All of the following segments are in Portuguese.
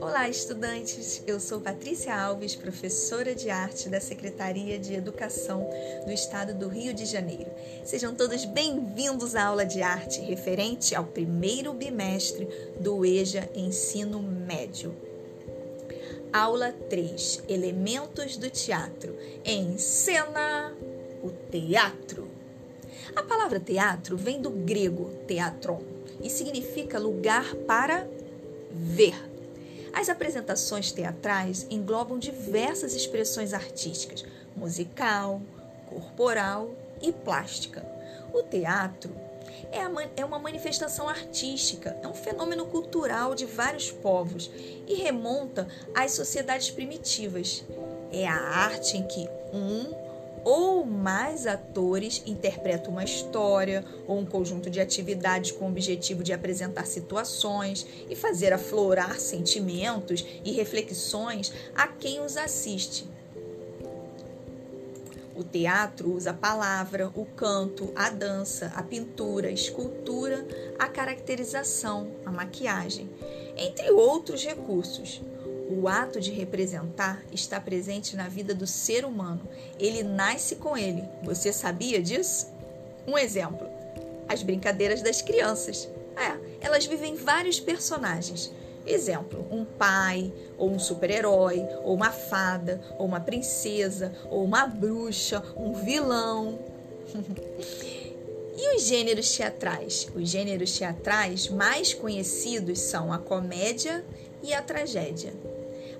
Olá, estudantes! Eu sou Patrícia Alves, professora de arte da Secretaria de Educação do Estado do Rio de Janeiro. Sejam todos bem-vindos à aula de arte referente ao primeiro bimestre do EJA Ensino Médio. Aula 3: Elementos do teatro. Em cena, o teatro. A palavra teatro vem do grego teatron e significa lugar para ver. As apresentações teatrais englobam diversas expressões artísticas, musical, corporal e plástica. O teatro é, é, uma manifestação artística, é um fenômeno cultural de vários povos e remonta às sociedades primitivas. É a arte em que um ou mais atores interpretam uma história ou um conjunto de atividades com o objetivo de apresentar situações e fazer aflorar sentimentos e reflexões a quem os assiste. O teatro usa a palavra, o canto, a dança, a pintura, a escultura, a caracterização, a maquiagem, entre outros recursos. O ato de representar está presente na vida do ser humano. Ele nasce com ele. Você sabia disso? Um exemplo: as brincadeiras das crianças. É, elas vivem vários personagens. Exemplo: um pai, ou um super-herói, ou uma fada, ou uma princesa, ou uma bruxa, um vilão. e os gêneros teatrais? Os gêneros teatrais mais conhecidos são a comédia e a tragédia.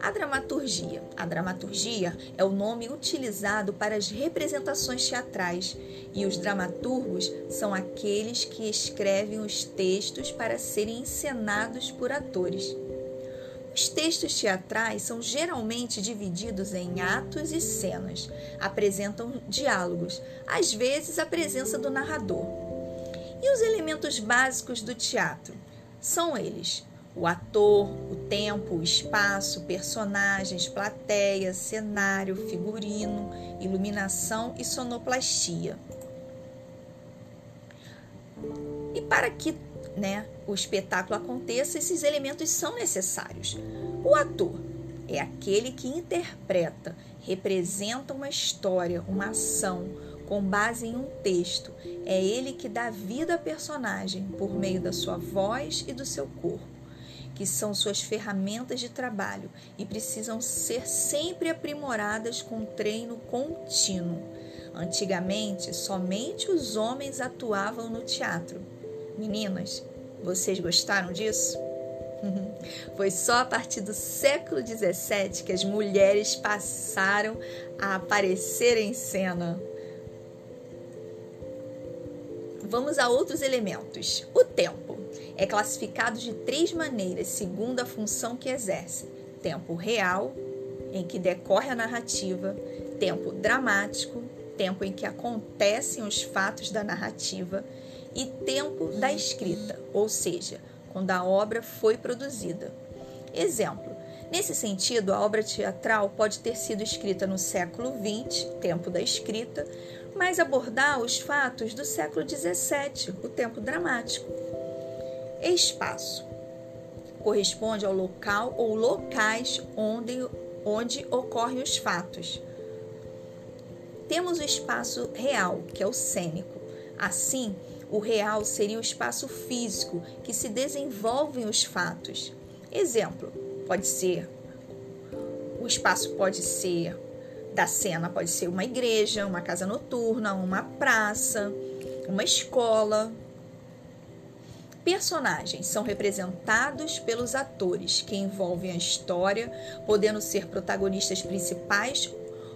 A dramaturgia. A dramaturgia é o nome utilizado para as representações teatrais e os dramaturgos são aqueles que escrevem os textos para serem encenados por atores. Os textos teatrais são geralmente divididos em atos e cenas, apresentam diálogos, às vezes a presença do narrador. E os elementos básicos do teatro são eles: o ator, o tempo, o espaço, personagens, plateia, cenário, figurino, iluminação e sonoplastia. E para que né, o espetáculo aconteça, esses elementos são necessários. O ator é aquele que interpreta, representa uma história, uma ação, com base em um texto. É ele que dá vida à personagem por meio da sua voz e do seu corpo que são suas ferramentas de trabalho e precisam ser sempre aprimoradas com treino contínuo. Antigamente, somente os homens atuavam no teatro. Meninas, vocês gostaram disso? Foi só a partir do século XVII que as mulheres passaram a aparecer em cena. Vamos a outros elementos. O tempo é classificado de três maneiras, segundo a função que exerce: tempo real, em que decorre a narrativa, tempo dramático, tempo em que acontecem os fatos da narrativa, e tempo da escrita, ou seja, quando a obra foi produzida. Exemplo: Nesse sentido, a obra teatral pode ter sido escrita no século XX, tempo da escrita, mas abordar os fatos do século XVII, o tempo dramático. Espaço corresponde ao local ou locais onde, onde ocorrem os fatos. Temos o espaço real, que é o cênico. Assim, o real seria o espaço físico que se desenvolvem os fatos. Exemplo: pode ser o espaço pode ser da cena, pode ser uma igreja, uma casa noturna, uma praça, uma escola, personagens são representados pelos atores que envolvem a história, podendo ser protagonistas principais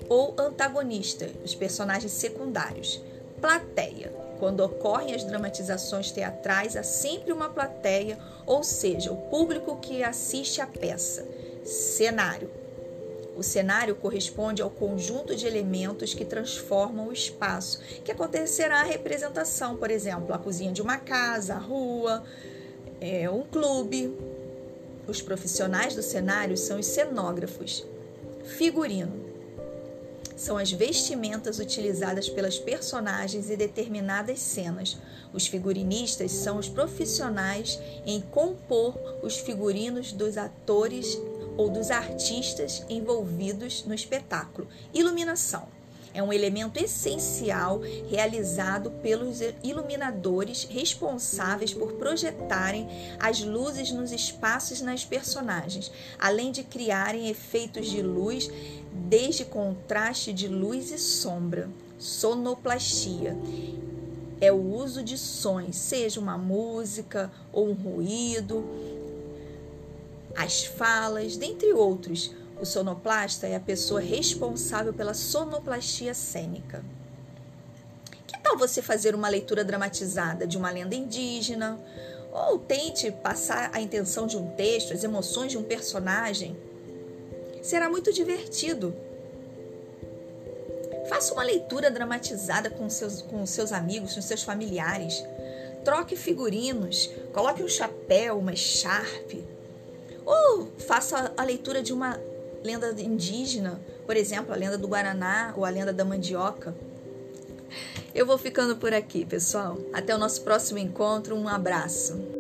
ou antagonistas, os personagens secundários. Plateia. Quando ocorrem as dramatizações teatrais, há sempre uma plateia, ou seja, o público que assiste à peça. Cenário o cenário corresponde ao conjunto de elementos que transformam o espaço, que acontecerá a representação, por exemplo, a cozinha de uma casa, a rua, é, um clube. Os profissionais do cenário são os cenógrafos. Figurino. são as vestimentas utilizadas pelas personagens em determinadas cenas. Os figurinistas são os profissionais em compor os figurinos dos atores ou dos artistas envolvidos no espetáculo. Iluminação é um elemento essencial realizado pelos iluminadores responsáveis por projetarem as luzes nos espaços nas personagens, além de criarem efeitos de luz desde contraste de luz e sombra. Sonoplastia é o uso de sons, seja uma música ou um ruído, as falas, dentre outros o sonoplasta é a pessoa responsável pela sonoplastia cênica. Que tal você fazer uma leitura dramatizada de uma lenda indígena? Ou tente passar a intenção de um texto, as emoções de um personagem? Será muito divertido. Faça uma leitura dramatizada com seus, com seus amigos, com seus familiares. Troque figurinos, coloque um chapéu, uma echarpe. Ou faça a leitura de uma lenda indígena, por exemplo, a lenda do Guaraná ou a lenda da mandioca. Eu vou ficando por aqui, pessoal. Até o nosso próximo encontro. Um abraço.